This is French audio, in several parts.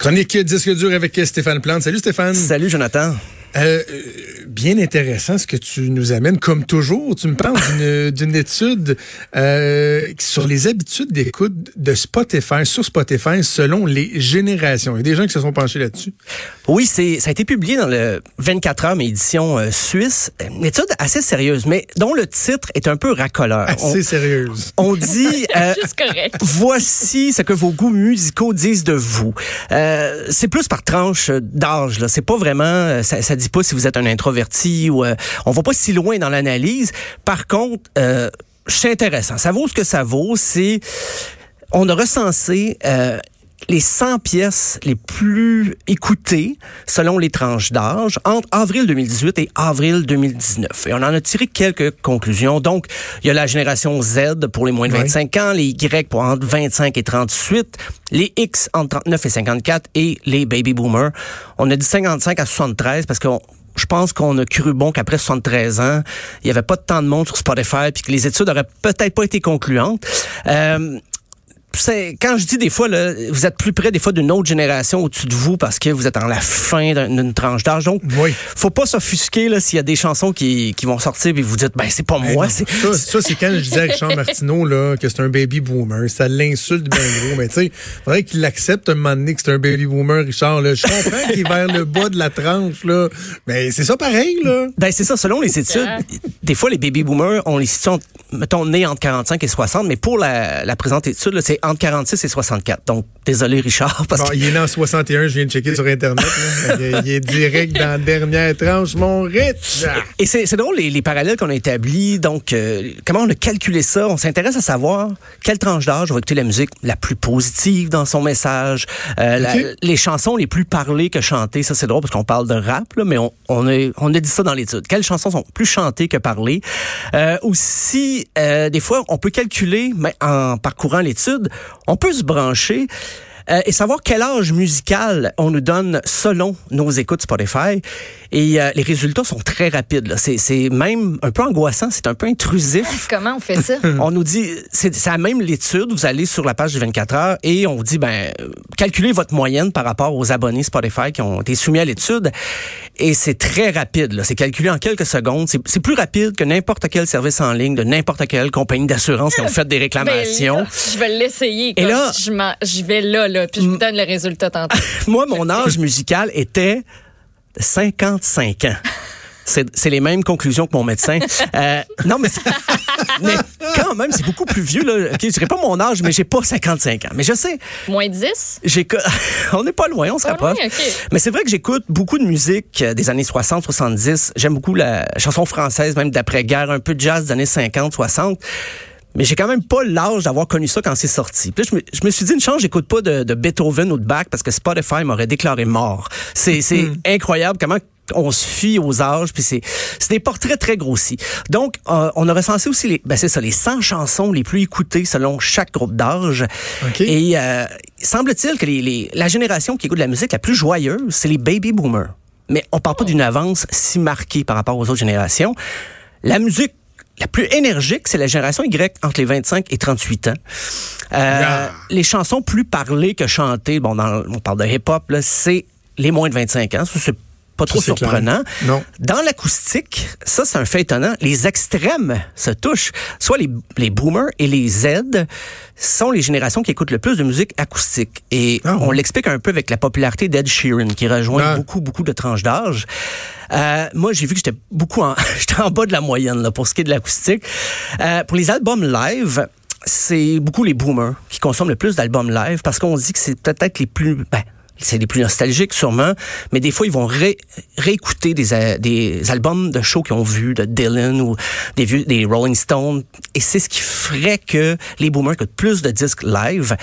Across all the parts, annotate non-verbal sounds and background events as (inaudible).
Chronique disque dur avec Stéphane Plante. Salut Stéphane. Salut Jonathan. Euh, bien intéressant ce que tu nous amènes. Comme toujours, tu me parles d'une- (laughs) d'une étude euh, sur les habitudes d'écoute de Spotify, sur Spotify, selon les générations. Il y a des gens qui se sont penchés là-dessus. Oui, c'est ça a été publié dans le 24 heures, mais édition euh, suisse. Une étude assez sérieuse, mais dont le titre est un peu racoleur. Assez sérieuse. (laughs) On, dit (laughs) euh, voici ce que vos goûts musicaux disent de vous. Euh, c'est plus par tranche d'âge. Là, c'est pas vraiment. Ça, ça dit pas si vous êtes un introverti ou. euh, on va pas si loin dans l'analyse. Par contre. Euh, c'est intéressant. Ça vaut ce que ça vaut. C'est on a recensé euh, les 100 pièces les plus écoutées selon les tranches d'âge entre avril 2018 et avril 2019. Et on en a tiré quelques conclusions. Donc, il y a la génération Z pour les moins de Ouais. 25 ans, les Y pour entre 25 et 38, les X entre 39 et 54 et les baby boomers. On a dit 55 à 73 parce qu'on je pense qu'on a cru bon qu'après 73 ans, il n'y avait pas tant de monde sur Spotify puis que les études auraient peut-être pas été concluantes. Euh, quand je dis des fois là, vous êtes plus près des fois d'une autre génération au-dessus de vous parce que vous êtes en la fin d'un- d'une tranche d'âge. Donc, Oui. faut pas s'offusquer là s'il y a des chansons qui, qui vont sortir et vous dites ben c'est pas Ben moi, c'est ça, ça, c'est quand je disais à Richard Martineau là, que c'est un baby boomer. Ça l'insulte bien gros. Mais tu sais, faudrait qu'il accepte un moment donné que c'est un baby boomer, Richard. Là. Je comprends qu'il est vers le bas de la tranche, là. mais c'est ça pareil. là. Ben c'est ça, selon les études, des fois les baby boomers, on les situe, mettons, nés entre 45 et 60, mais pour la, la présente étude, c'est entre 46 et 64. Donc, désolé Richard, (laughs) parce Bon, que il est né en 61, je viens de checker sur Internet. là. (laughs) il, est direct dans la dernière tranche, mon Rich. Et c'est c'est drôle les, les parallèles qu'on a établis. Donc, euh, comment on a calculé ça? On s'intéresse à savoir quelle tranche d'âge va écouter la musique la plus positive dans son message, euh, la- les chansons les plus parlées que chantées. Ça, c'est drôle parce qu'on parle de rap, là, mais on, on, a, on a dit ça dans l'étude. Quelles chansons sont plus chantées que parlées? Euh, Aussi, euh, des fois, on peut calculer, mais en parcourant l'étude, on peut se brancher. euh, et savoir quel âge musical on nous donne selon nos écoutes Spotify. Et euh, les résultats sont très rapides. C'est même un peu angoissant, c'est un peu intrusif. Comment on fait ça? (laughs) On nous dit, c'est la même l'étude, vous allez sur la page du 24 heures et on vous dit, ben, calculez votre moyenne par rapport aux abonnés Spotify qui ont été soumis à l'étude. Et c'est très rapide, c'est calculé en quelques secondes. C'est plus rapide que n'importe quel service en ligne de n'importe quelle compagnie d'assurance qui ont fait des (laughs) Ben réclamations. là, je vais l'essayer. Et là- je vais là, là, puis je vous donne le résultat tantôt. (laughs) Moi, mon âge musical était 55 ans. C'est les mêmes conclusions que mon médecin. (laughs) Euh, non, mais, quand même, c'est beaucoup plus vieux. Là. Ok, je dirais pas mon âge, mais j'ai pas 55 ans. Mais je sais, Moins 10? j'écoute. (laughs) on n'est pas loin, on se Pas rapproche. loin, ok. Mais c'est vrai que j'écoute beaucoup de musique euh, des années 60, 70. J'aime beaucoup la chanson française, même d'après-guerre, un peu de jazz des années 50, 60. Mais j'ai quand même pas l'âge d'avoir connu ça quand c'est sorti. Puis là, je me, je me suis dit une chance, j'écoute pas de, de Beethoven ou de Bach parce que Spotify m'aurait déclaré mort. C'est c'est incroyable comment on se fie aux âges, puis c'est c'est des portraits très grossis. Donc, euh, on a recensé aussi les, ben c'est ça, les 100 chansons les plus écoutées selon chaque groupe d'âge. OK. Et euh, semble-t-il que les, les- la génération qui écoute la musique la plus joyeuse, c'est les baby boomers. Mais on parle pas d'une avance si marquée par rapport aux autres générations. La musique la plus énergique, c'est la génération Y entre les 25 et 38 ans. Euh, Yeah. Les chansons plus parlées que chantées, bon, dans, on parle de hip-hop, là, c'est les moins de 25 ans. C'est pas trop surprenant. Non. Dans l'acoustique, ça, c'est un fait étonnant. Les extrêmes se touchent. Soit les, les boomers et les Z sont les générations qui écoutent le plus de musique acoustique. Et Ah on l'explique un peu avec la popularité d'Ed Sheeran, qui rejoint Ah. beaucoup, beaucoup de tranches d'âge. Euh, moi, j'ai vu que j'étais beaucoup en, (laughs) j'étais en bas de la moyenne là, pour ce qui est de l'acoustique. Euh, pour les albums live, c'est beaucoup les boomers qui consomment le plus d'albums live parce qu'on dit que c'est peut-être les plus, ben, c'est les plus nostalgiques sûrement, mais des fois ils vont ré- réécouter des, euh, des albums de shows qu'ils ont vus de Dylan ou des vieux des Rolling Stones et c'est ce qui ferait que les boomers écoutent plus de disques live.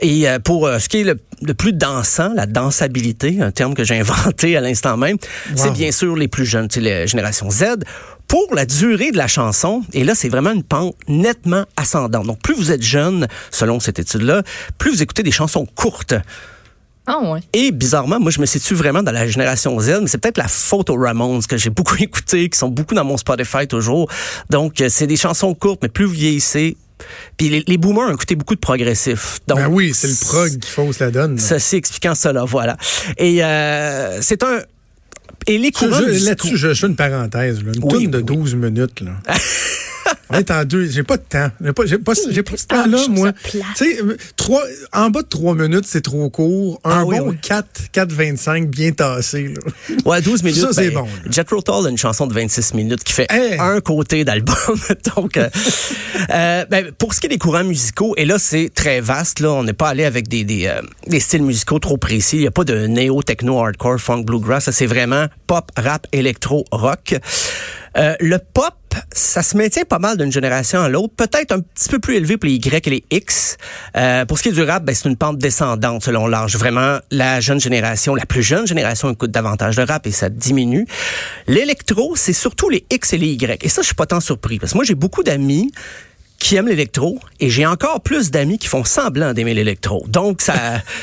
Et euh, pour euh, ce qui est le, le plus dansant, la dansabilité, un terme que j'ai inventé à l'instant même, c'est bien sûr les plus jeunes, c'est la génération Z. Pour la durée de la chanson, et là, c'est vraiment une pente nettement ascendante. Donc, plus vous êtes jeune, selon cette étude-là, plus vous écoutez des chansons courtes. Ah ouais. Et bizarrement, moi, je me situe vraiment dans la génération Z, mais c'est peut-être la faute aux Ramones que j'ai (laughs) beaucoup écouté, qui sont beaucoup dans mon Spotify toujours. Donc, euh, c'est des chansons courtes, mais plus vous vieillissez. Puis les, les boomers ont écouté beaucoup de progressifs. Donc, Ben oui, c'est le prog qui fausse la donne. Ceci expliquant cela, voilà. Et euh, c'est un... Et les Je- je- Là-dessus, je, je fais une parenthèse. Là. Une Oui, tourne de oui. 12 minutes. Là. (laughs) On est en deux. J'ai pas de temps. J'ai pas, j'ai pas, j'ai pas ce temps-là, moi. Tu sais, trois, en bas de trois minutes, c'est trop court. Un Ah oui, bon oui. 4, 4, 25 bien tassé. Là. Ouais, 12 minutes. Ça, c'est ben, bon, là. Jethro Tull a une chanson de 26 minutes qui fait Hey! un côté d'album. (laughs) Donc, euh, euh, ben, pour ce qui est des courants musicaux, et là, c'est très vaste. Là, on n'est pas allé avec des, des, euh, des styles musicaux trop précis. Il n'y a pas de néo, techno, hardcore, funk, bluegrass. Ça, c'est vraiment pop, rap, électro, rock. Le pop, ça se maintient pas mal d'une génération à l'autre. Peut-être un petit peu plus élevé pour les Y et les X. Euh, pour ce qui est du rap, ben, c'est une pente descendante selon l'âge. Vraiment, la jeune génération, la plus jeune génération écoute davantage de rap et ça diminue. L'électro, c'est surtout les X et les Y. Et ça, je suis pas tant surpris parce que moi, j'ai beaucoup d'amis qui aiment l'électro et j'ai encore plus d'amis qui font semblant d'aimer l'électro. Donc, ça,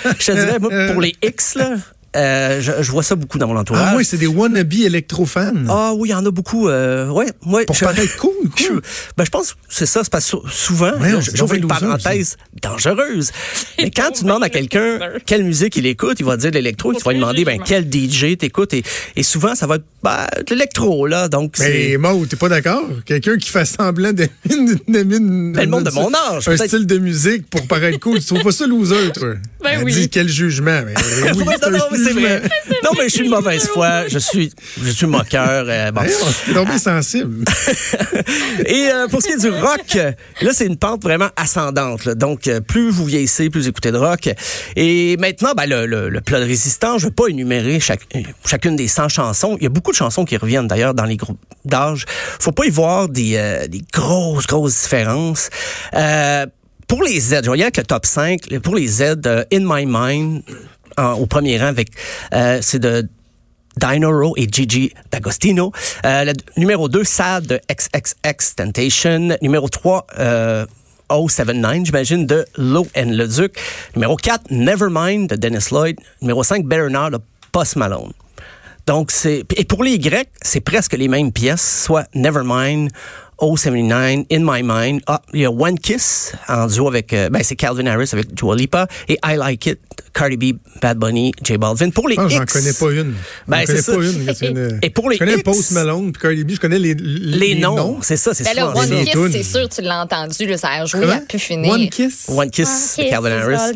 (laughs) je te dirais, moi, pour les X, là, euh, je, je vois ça beaucoup dans mon entourage. Ah oui, c'est des wannabe électro-fans. Ah oui, il y en a beaucoup. Euh, ouais, ouais, Pour je- paraître cool, (laughs) je- quoi. ben, je pense que c'est ça. C'est parce souvent, Ouais, là, j'ouvre une parenthèse dangereuse. (laughs) Mais quand tu demandes à quelqu'un quelle musique il écoute, il va dire de l'électro. Tu vas lui demander ben, quel DJ t'écoutes. Et, et souvent, ça va être ben, de l'électro. là. Donc, c'est... Mais Maud, t'es pas d'accord? Quelqu'un qui fait semblant d'aimer (laughs) une- Ben, le monde de mon âge, Un style de musique pour paraître cool. Tu trouves pas ça loser, toi? (laughs) Ben Elle oui. dit quel jugement. Mais, (laughs) oui, non, non, mais c'est jugement. vrai. Non, mais je suis de mauvaise foi. Je suis, je suis moqueur. euh, bon. Tombé sensible. Et euh, pour ce qui est du rock, là, c'est une pente vraiment ascendante. là. Donc, euh, plus vous vieillissez, plus vous écoutez de rock. Et maintenant, ben, le, le, le plat de résistant, je vais pas énumérer chaque, euh, chacune des 100 chansons. Il y a beaucoup de chansons qui reviennent d'ailleurs dans les groupes d'âge. Faut pas y voir des, euh, grosses, grosses différences. Euh, pour les Z, je voyais avec le top 5, pour les Z, euh, In My Mind, au premier rang avec, c'est de Dino Row et Gigi D'Agostino. Numéro 2, Sad de XXX Temptation. Numéro 3, euh, 079, j'imagine, de Low and Le Duc. Numéro 4, Nevermind de Dennis Lloyd. Numéro 5, Better Now de Post Malone. Donc, c'est. Et pour les Grecs, c'est presque les mêmes pièces, soit Nevermind, 079, In My Mind. Ah, il y a One Kiss en duo avec. euh, ben, c'est Calvin Harris avec Dua Lipa. Et I Like It, Cardi B, Bad Bunny, J Balvin. Pour les Ah, j'en connais pas une. Ben, c'est ça. pas une. Et pour les je connais X- Post Malone puis Cardi B. Je connais les, les, les noms, c'est ça, c'est Ben ça. là, One Kiss, c'est sûr, tu l'as entendu, là, ça a joué à pu finir. One Kiss? One Kiss, de Calvin is Harris.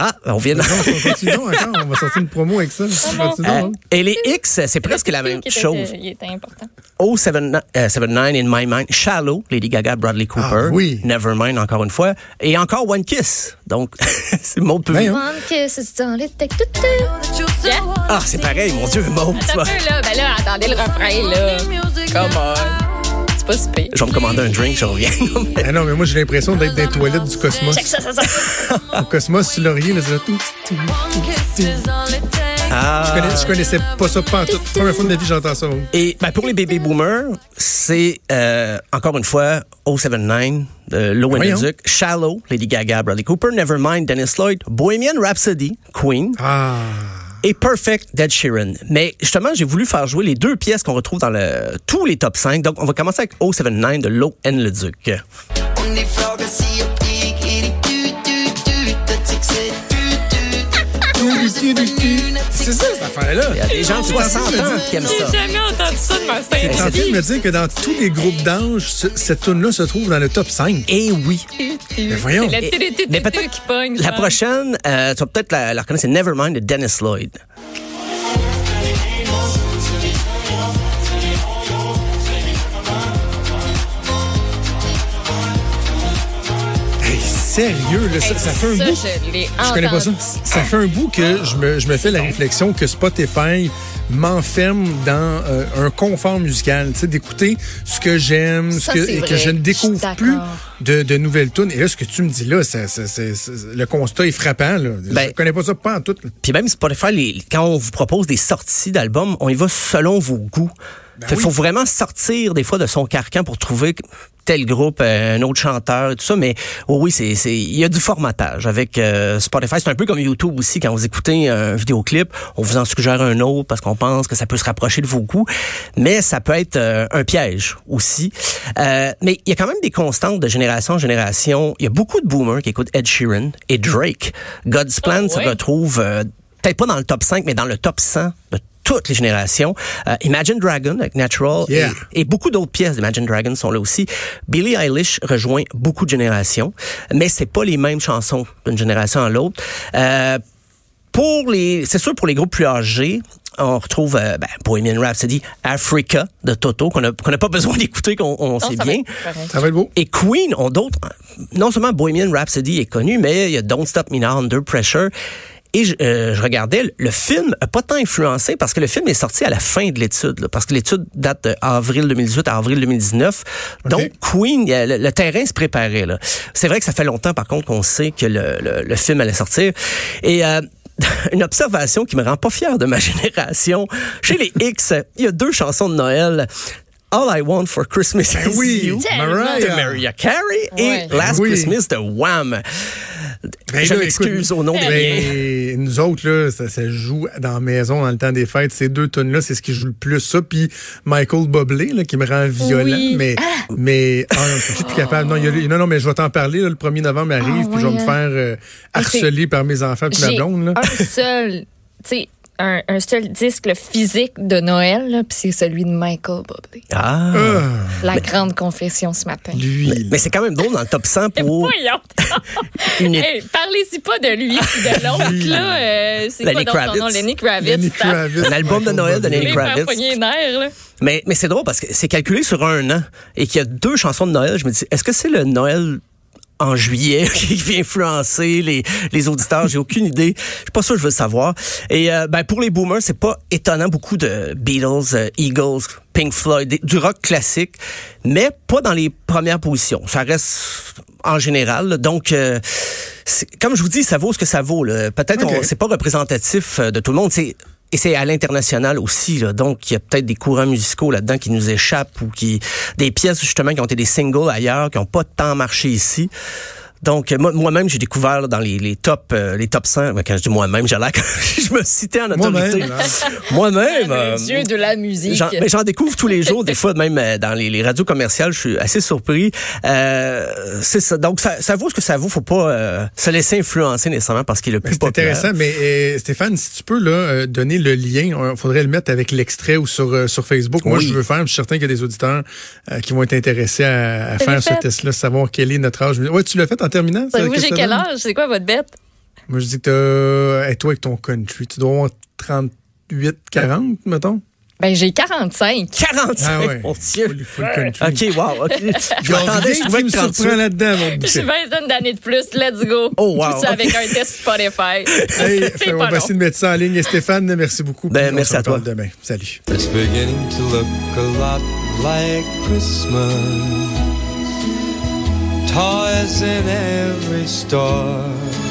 Ah, on vient de... Non, on encore. Va sortir une promo avec ça. Euh, donc. Et les X, c'est presque la même Qui était- chose. Il était important. 079 euh, 79 in my mind, Shallow, Lady Gaga, Bradley Cooper, Ah, oui. Nevermind encore une fois, et encore One Kiss. Donc, (laughs) c'est Maud peut Ben, hein. One kiss is all it take to do. Yeah. Ah, c'est pareil, mon Dieu, tu Attends vas- un peu, là. Ben là, attendez le refrain, là. Come on. C'est pas si pire. Je vais me commander un drink, je reviens. (laughs) Ah non, mais moi, j'ai l'impression d'être dans les toilettes du Cosmos. Check ça, ça, ça. (laughs) Au Cosmos, sur Laurier, là, tout, tout, tout. Ah. Je, connais- je connaissais pas ça pas en tout. Première fois de ma vie, j'entends ça. Et ben, pour les baby boomers, c'est euh, encore une fois 079 de Low and Voyons. the Duke, Shallow, Lady Gaga, Bradley Cooper, Nevermind, Dennis Lloyd, Bohemian Rhapsody, Queen Ah. Et Perfect, Dead Sheeran. Mais justement, j'ai voulu faire jouer les deux pièces qu'on retrouve dans le, tous les top 5. Donc, on va commencer avec 079 de Low de frågar sig C'est ça, cette affaire-là. Il y a des gens de 60 ans qui aiment ça. J'ai jamais entendu ça de ma T'es en train de me dire que dans tous les groupes d'âge, ce- cette tune-là se trouve dans le top 5. Et oui. Mais voyons. C'est qui pogne. La genre. prochaine, euh, tu vas peut-être la, la reconnaître, c'est Nevermind de Dennis Lloyd. Sérieux, là, ça, ça fait un Ça, bout. je connais pas ça. Ça fait un bout que je me, je me fais la réflexion que Spotify m'enferme dans euh, un confort musical, tu sais, d'écouter ce que j'aime, ce que, et que je ne découvre plus de, de nouvelles tunes. Et là, ce que tu me dis là, ça, ça- ça- ça- le constat est frappant. Là. Ben- je connais pas ça pas en tout. Puis même Spotify, les- quand on vous propose des sorties d'albums, on y va selon vos goûts. Il faut vraiment sortir des fois de son carcan pour trouver tel groupe, euh, un autre chanteur et tout ça. Mais oh oui, c'est c'est il y a du formatage avec euh, Spotify. C'est un peu comme YouTube aussi. Quand vous écoutez un vidéoclip, on vous en suggère un autre parce qu'on pense que ça peut se rapprocher de vos goûts. Mais ça peut être euh, un piège aussi. Euh, mais il y a quand même des constantes de génération en génération. Il y a beaucoup de boomers qui écoutent Ed Sheeran et Drake. God's Plan Oh, se retrouve euh, peut-être pas dans le top 5, mais dans le top 100 de toutes les générations. Euh, Imagine Dragon avec Natural Yeah. et, et beaucoup d'autres pièces d'Imagine Dragon sont là aussi. Billie Eilish rejoint beaucoup de générations, mais c'est pas les mêmes chansons d'une génération à l'autre. Euh, pour les, c'est sûr pour les groupes plus âgés, on retrouve euh, ben, Bohemian Rhapsody, Africa de Toto qu'on a qu'on n'a pas (laughs) besoin d'écouter, qu'on on sait ça va bien. être. Ça va être beau. Et Queen ont d'autres. Non seulement Bohemian Rhapsody est connu, mais il y a Don't Stop Me Now, Under Pressure. Et je, euh, je regardais, le film a pas tant influencé parce que le film est sorti à la fin de l'étude, là, parce que l'étude date d'avril 2018 à avril 2019. Donc Queen, le, le terrain se préparait. là. C'est vrai que ça fait longtemps, par contre, qu'on sait que le, le- le film allait sortir. Et euh, (laughs) une observation qui me rend pas fier de ma (laughs) génération. Chez les X, il y a deux chansons de Noël. All I Want for Christmas is Ben oui, You Mariah. de Mariah Carey Ouais. et Last Oui. Christmas de Wham. Ben je m'excuse au nom des ben, miens. Nous autres, là, ça, ça joue dans la maison dans le temps des fêtes. Ces deux tonnes là c'est ce qui joue le plus. Ça, puis Michael Bublé, là, qui me rend violent. Oui. Mais, mais ah, non, je suis plus capable. Non, y a non, non, mais je vais t'en parler. là, le 1er novembre arrive, Ah, puis je vais me faire euh, harceler par mes enfants puis ma blonde. Là. un seul, tu sais, un, un seul disque physique de Noël, là, puis c'est celui de Michael Bublé. Ah. Ah, La grande confession ce matin. lui. Mais, mais c'est quand même drôle dans le top 100 (laughs) pour Voyons. (laughs) une Hey, Parlez-y pas de lui de l'autre, là. Euh, c'est Lenny quoi donc son nom? Kravitz. Lenny Kravitz. Lenny t'as- Kravitz, Un album de Noël de. Lenny Kravitz. nerfs, là. Mais, mais c'est drôle parce que c'est calculé sur un an et qu'il y a deux chansons de Noël. Je me dis, est-ce que c'est le Noël en juillet (laughs) qui vient influencer les, les auditeurs? J'ai aucune idée. Je suis pas sûr que je veux le savoir. Et euh, ben, pour les boomers, c'est pas étonnant. Beaucoup de Beatles, euh, Eagles, Pink Floyd, des- du rock classique, mais pas dans les premières positions. Ça reste en général. là. Donc, euh, comme je vous dis, ça vaut ce que ça vaut. Peut-être Ok. on c'est pas représentatif euh, de tout le monde. C'est et c'est à l'international aussi, là. donc il y a peut-être des courants musicaux là-dedans qui nous échappent ou qui des pièces justement qui ont été des singles ailleurs, qui n'ont pas tant marché ici. Donc euh, moi- moi-même j'ai découvert là, dans les, les top euh, les top 100, ben, quand je dis moi-même, j'ai l'air que (laughs) je me citais en autorité. Moi-même, là. (laughs) Moi-même. euh, Le dieu de la musique. J'en, mais j'en découvre tous les jours, des fois même euh, dans les, les radios commerciales, je suis assez surpris. Euh, c'est ça. Donc ça, ça vaut ce que ça vaut. Faut pas euh, se laisser influencer nécessairement parce qu'il est le plus C'est populaire. intéressant, mais euh, Stéphane, si tu peux là, euh, donner le lien, il faudrait le mettre avec l'extrait ou sur, euh, sur Facebook. Moi, Oui. je veux faire, je suis certain qu'il y a des auditeurs euh, qui vont être intéressés à, à faire ce fait. test-là, savoir quel est notre âge. Ouais, tu l'as fait en terminant? ça, Savez-vous qu'est-ce j'ai quel âge? C'est quoi votre bête? Moi, je dis que t'as, hey, toi avec ton country, tu dois avoir 38, 40, mettons. Ben, j'ai 45. 45, Ah ouais. mon Dieu. Full, full country. OK, wow. OK. (laughs) Je m'attendais, je trouvais me que 38. surprend là-dedans, mon J'ai bouquet. une vingtaine d'années de plus. Let's go. Oh, wow. Tout ça avec un test Spotify? (laughs) Hey, C'est on va long. essayer de mettre ça en ligne. Et Stéphane, merci beaucoup. Ben, merci à toi. demain. Salut. It's beginning to look a lot like Christmas. Toys in every store.